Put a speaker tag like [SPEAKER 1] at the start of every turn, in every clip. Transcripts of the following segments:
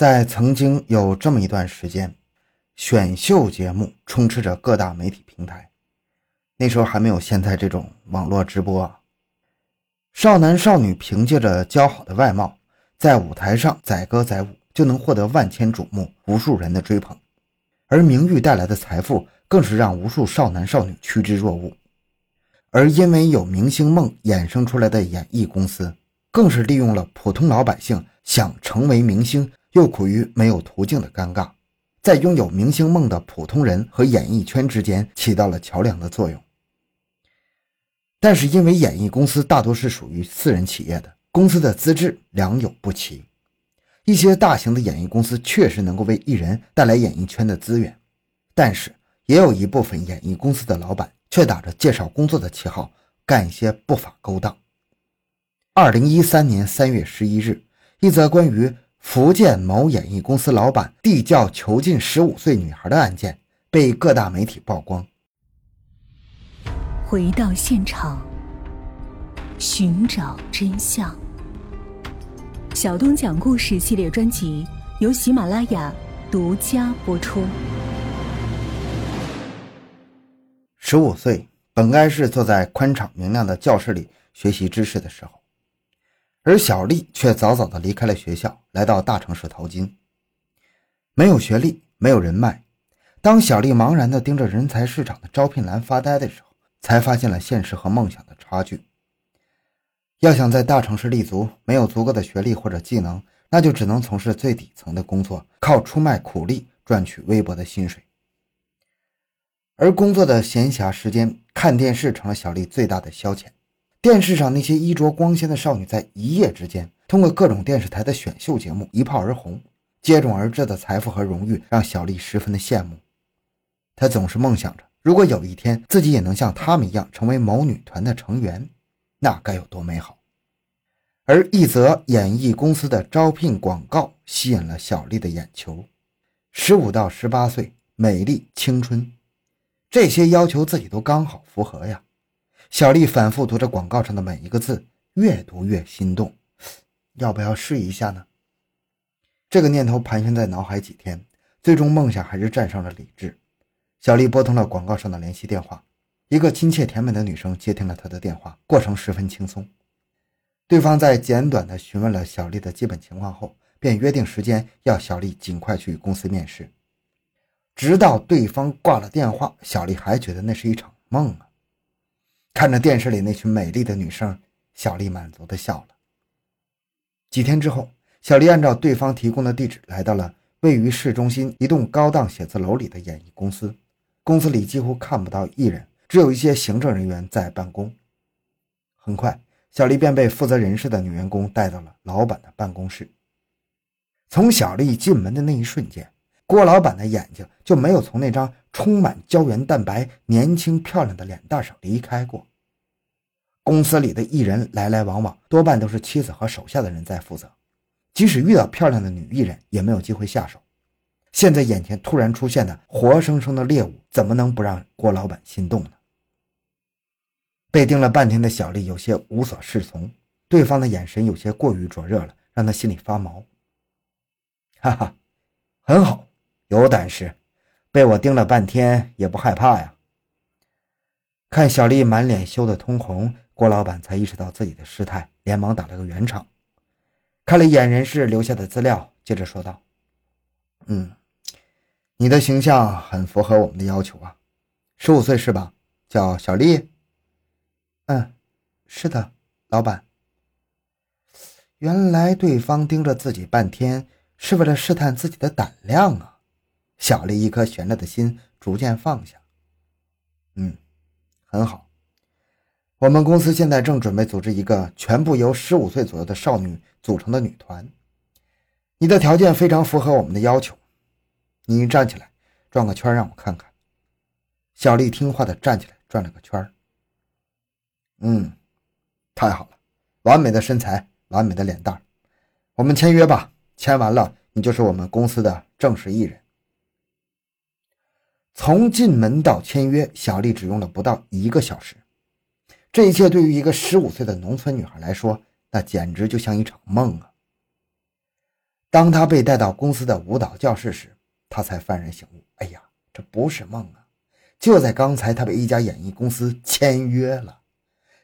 [SPEAKER 1] 在曾经有这么一段时间，选秀节目充斥着各大媒体平台。那时候还没有现在这种网络直播啊。少男少女凭借着姣好的外貌，在舞台上载歌载舞，就能获得万千瞩目、无数人的追捧。而名誉带来的财富，更是让无数少男少女趋之若鹜。而因为有明星梦衍生出来的演艺公司，更是利用了普通老百姓想成为明星又苦于没有途径的尴尬，在拥有明星梦的普通人和演艺圈之间起到了桥梁的作用。但是因为演艺公司大多是属于私人企业的，公司的资质良莠不齐，一些大型的演艺公司确实能够为艺人带来演艺圈的资源，但是也有一部分演艺公司的老板。却打着介绍工作的旗号干一些不法勾当。二零一三年三月十一日，一则关于福建某演艺公司老板地窖囚禁十五岁女孩的案件被各大媒体曝光。
[SPEAKER 2] 回到现场，寻找真相。小东讲故事系列专辑由喜马拉雅独家播出。
[SPEAKER 1] 十五岁本该是坐在宽敞明亮的教室里学习知识的时候，而小丽却早早的离开了学校，来到大城市淘金。没有学历，没有人脉。当小丽茫然的盯着人才市场的招聘栏发呆的时候，才发现了现实和梦想的差距。要想在大城市立足，没有足够的学历或者技能，那就只能从事最底层的工作，靠出卖苦力赚取微薄的薪水。而工作的闲暇时间，看电视成了小丽最大的消遣。电视上那些衣着光鲜的少女，在一夜之间通过各种电视台的选秀节目一炮而红，接踵而至的财富和荣誉让小丽十分的羡慕。她总是梦想着，如果有一天自己也能像她们一样成为某女团的成员，那该有多美好。而一则演艺公司的招聘广告吸引了小丽的眼球：十五到十八岁，美丽青春。这些要求自己都刚好符合呀！小丽反复读着广告上的每一个字，越读越心动。要不要试一下呢？这个念头盘旋在脑海几天，最终梦想还是战胜了理智。小丽拨通了广告上的联系电话，一个亲切甜美的女生接听了她的电话，过程十分轻松。对方在简短的询问了小丽的基本情况后，便约定时间要小丽尽快去公司面试。直到对方挂了电话，小丽还觉得那是一场梦啊！看着电视里那群美丽的女生，小丽满足的笑了。几天之后，小丽按照对方提供的地址来到了位于市中心一栋高档写字楼里的演艺公司。公司里几乎看不到艺人，只有一些行政人员在办公。很快，小丽便被负责人事的女员工带到了老板的办公室。从小丽进门的那一瞬间，郭老板的眼睛就没有从那张充满胶原蛋白、年轻漂亮的脸蛋上离开过。公司里的艺人来来往往，多半都是妻子和手下的人在负责，即使遇到漂亮的女艺人，也没有机会下手。现在眼前突然出现的活生生的猎物，怎么能不让郭老板心动呢？被盯了半天的小丽有些无所适从，对方的眼神有些过于灼热了，让她心里发毛。哈哈，很好。有胆识，被我盯了半天也不害怕呀。看小丽满脸羞得通红，郭老板才意识到自己的失态，连忙打了个圆场，看了一眼人事留下的资料，接着说道：“嗯，你的形象很符合我们的要求啊，十五岁是吧？叫小丽。嗯，是的，老板。原来对方盯着自己半天是为了试探自己的胆量啊。”小丽一颗悬着的心逐渐放下。嗯，很好。我们公司现在正准备组织一个全部由十五岁左右的少女组成的女团。你的条件非常符合我们的要求。你站起来，转个圈让我看看。小丽听话的站起来，转了个圈。嗯，太好了，完美的身材，完美的脸蛋。我们签约吧，签完了，你就是我们公司的正式艺人。从进门到签约，小丽只用了不到一个小时。这一切对于一个十五岁的农村女孩来说，那简直就像一场梦啊！当她被带到公司的舞蹈教室时，她才幡然醒悟：哎呀，这不是梦啊！就在刚才，她被一家演艺公司签约了。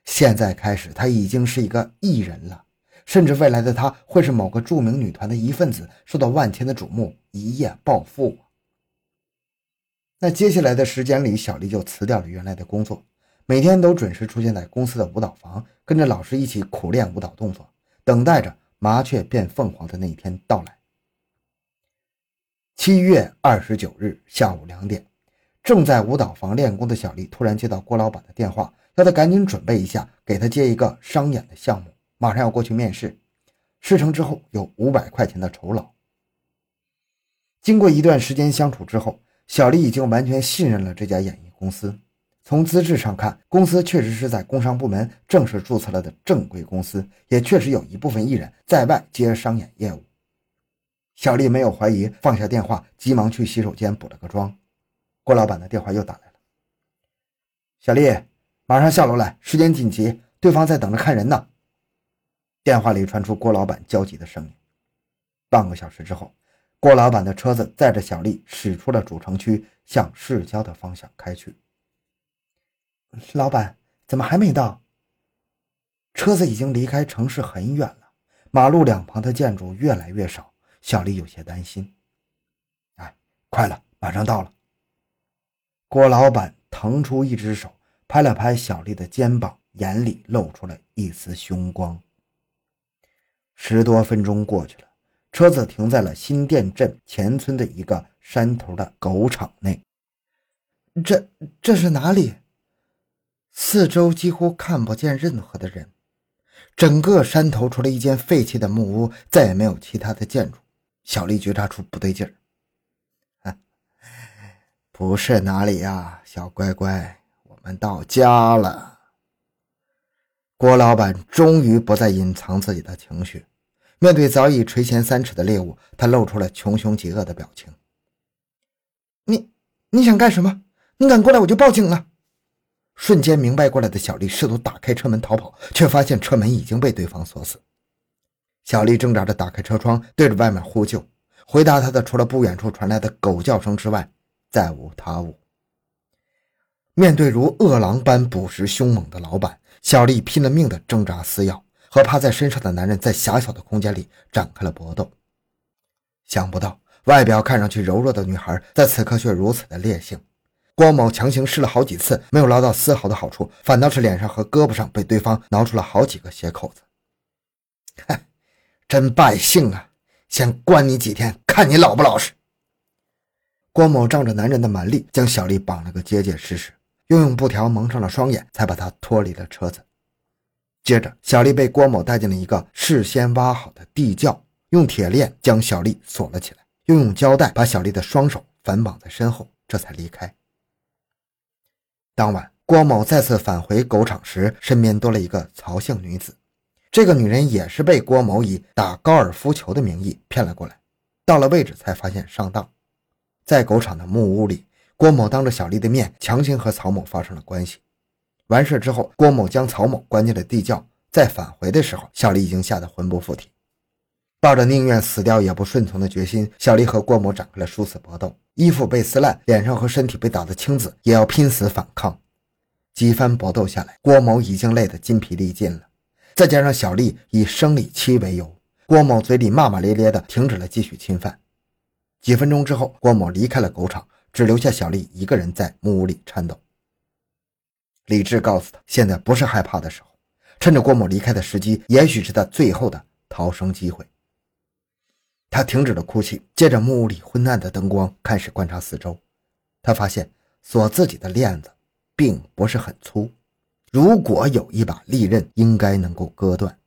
[SPEAKER 1] 现在开始，她已经是一个艺人了，甚至未来的她会是某个著名女团的一份子，受到万千的瞩目，一夜暴富。那接下来的时间里，小丽就辞掉了原来的工作，每天都准时出现在公司的舞蹈房，跟着老师一起苦练舞蹈动作，等待着麻雀变凤凰的那一天到来。七月二十九日下午两点，正在舞蹈房练功的小丽突然接到郭老板的电话。要他赶紧准备一下，给他接一个商演的项目，马上要过去面试。事成之后有五百块钱的酬劳。经过一段时间相处之后，小丽已经完全信任了这家演艺公司。从资质上看，公司确实是在工商部门正式注册了的正规公司，也确实有一部分艺人在外接商演业务。小丽没有怀疑，放下电话，急忙去洗手间补了个妆。郭老板的电话又打来了，小丽。马上下楼来，时间紧急，对方在等着看人呢。电话里传出郭老板焦急的声音。半个小时之后，郭老板的车子载着小丽驶出了主城区，向市郊的方向开去。老板怎么还没到？车子已经离开城市很远了，马路两旁的建筑越来越少，小丽有些担心。哎，快了，马上到了。郭老板腾出一只手。拍了拍小丽的肩膀，眼里露出了一丝凶光。十多分钟过去了，车子停在了新店镇前村的一个山头的狗场内。这这是哪里？四周几乎看不见任何的人，整个山头除了一间废弃的木屋，再也没有其他的建筑。小丽觉察出不对劲儿，不是哪里呀，小乖乖。我们到家了。郭老板终于不再隐藏自己的情绪，面对早已垂涎三尺的猎物，他露出了穷凶极恶的表情。你你想干什么？你敢过来，我就报警了！瞬间明白过来的小丽试图打开车门逃跑，却发现车门已经被对方锁死。小丽挣扎着打开车窗，对着外面呼救。回答她的除了不远处传来的狗叫声之外，再无他物。面对如饿狼般捕食凶猛的老板，小丽拼了命的挣扎撕咬，和趴在身上的男人在狭小的空间里展开了搏斗。想不到，外表看上去柔弱的女孩，在此刻却如此的烈性。郭某强行试了好几次，没有捞到丝毫的好处，反倒是脸上和胳膊上被对方挠出了好几个血口子。哼，真败兴啊！先关你几天，看你老不老实。郭某仗着男人的蛮力，将小丽绑了个结结实实。又用布条蒙上了双眼，才把她脱离了车子。接着，小丽被郭某带进了一个事先挖好的地窖，用铁链将小丽锁了起来，又用胶带把小丽的双手反绑在身后，这才离开。当晚，郭某再次返回狗场时，身边多了一个曹姓女子。这个女人也是被郭某以打高尔夫球的名义骗了过来，到了位置才发现上当，在狗场的木屋里。郭某当着小丽的面强行和曹某发生了关系。完事之后，郭某将曹某关进了地窖。再返回的时候，小丽已经吓得魂不附体。抱着宁愿死掉也不顺从的决心，小丽和郭某展开了殊死搏斗。衣服被撕烂，脸上和身体被打得青紫，也要拼死反抗。几番搏斗下来，郭某已经累得筋疲力尽了。再加上小丽以生理期为由，郭某嘴里骂骂咧咧的，停止了继续侵犯。几分钟之后，郭某离开了狗场。只留下小丽一个人在木屋里颤抖。理智告诉他，现在不是害怕的时候，趁着郭某离开的时机，也许是他最后的逃生机会。他停止了哭泣，借着木屋里昏暗的灯光开始观察四周。他发现锁自己的链子并不是很粗，如果有一把利刃，应该能够割断。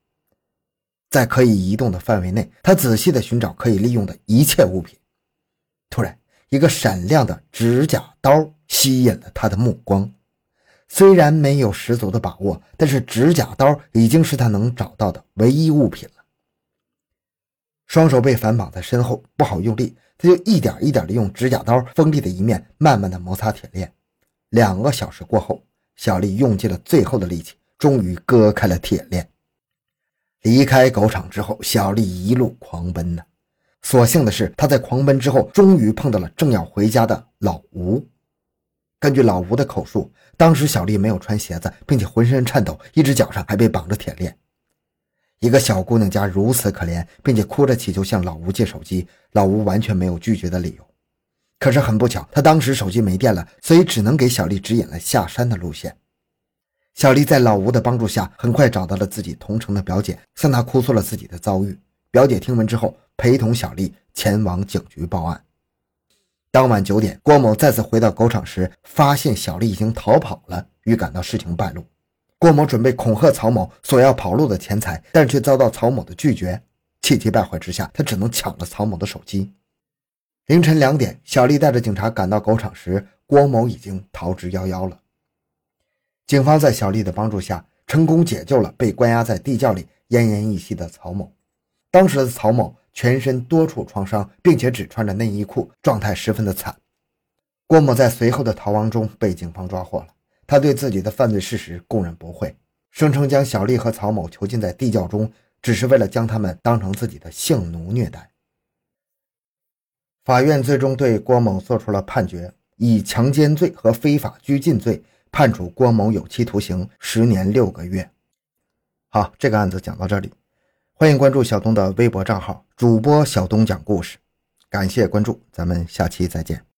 [SPEAKER 1] 在可以移动的范围内，他仔细地寻找可以利用的一切物品。突然。一个闪亮的指甲刀吸引了他的目光，虽然没有十足的把握，但是指甲刀已经是他能找到的唯一物品了。双手被反绑在身后，不好用力，他就一点一点的用指甲刀锋利的一面慢慢的摩擦铁链。两个小时过后，小丽用尽了最后的力气，终于割开了铁链。离开狗场之后，小丽一路狂奔呢。所幸的是，他在狂奔之后，终于碰到了正要回家的老吴。根据老吴的口述，当时小丽没有穿鞋子，并且浑身颤抖，一只脚上还被绑着铁链。一个小姑娘家如此可怜，并且哭着祈求向老吴借手机，老吴完全没有拒绝的理由。可是很不巧，他当时手机没电了，所以只能给小丽指引了下山的路线。小丽在老吴的帮助下，很快找到了自己同城的表姐，向她哭诉了自己的遭遇。表姐听闻之后，陪同小丽前往警局报案。当晚九点，郭某再次回到狗场时，发现小丽已经逃跑了。预感到事情败露，郭某准备恐吓曹某索要跑路的钱财，但却遭到曹某的拒绝。气急败坏之下，他只能抢了曹某的手机。凌晨两点，小丽带着警察赶到狗场时，郭某已经逃之夭夭了。警方在小丽的帮助下，成功解救了被关押在地窖里奄奄一息的曹某。当时的曹某全身多处创伤，并且只穿着内衣裤，状态十分的惨。郭某在随后的逃亡中被警方抓获了。他对自己的犯罪事实供认不讳，声称将小丽和曹某囚禁在地窖中，只是为了将他们当成自己的性奴虐待。法院最终对郭某作出了判决，以强奸罪和非法拘禁罪。判处郭某有期徒刑十年六个月。好，这个案子讲到这里，欢迎关注小东的微博账号，主播小东讲故事，感谢关注，咱们下期再见。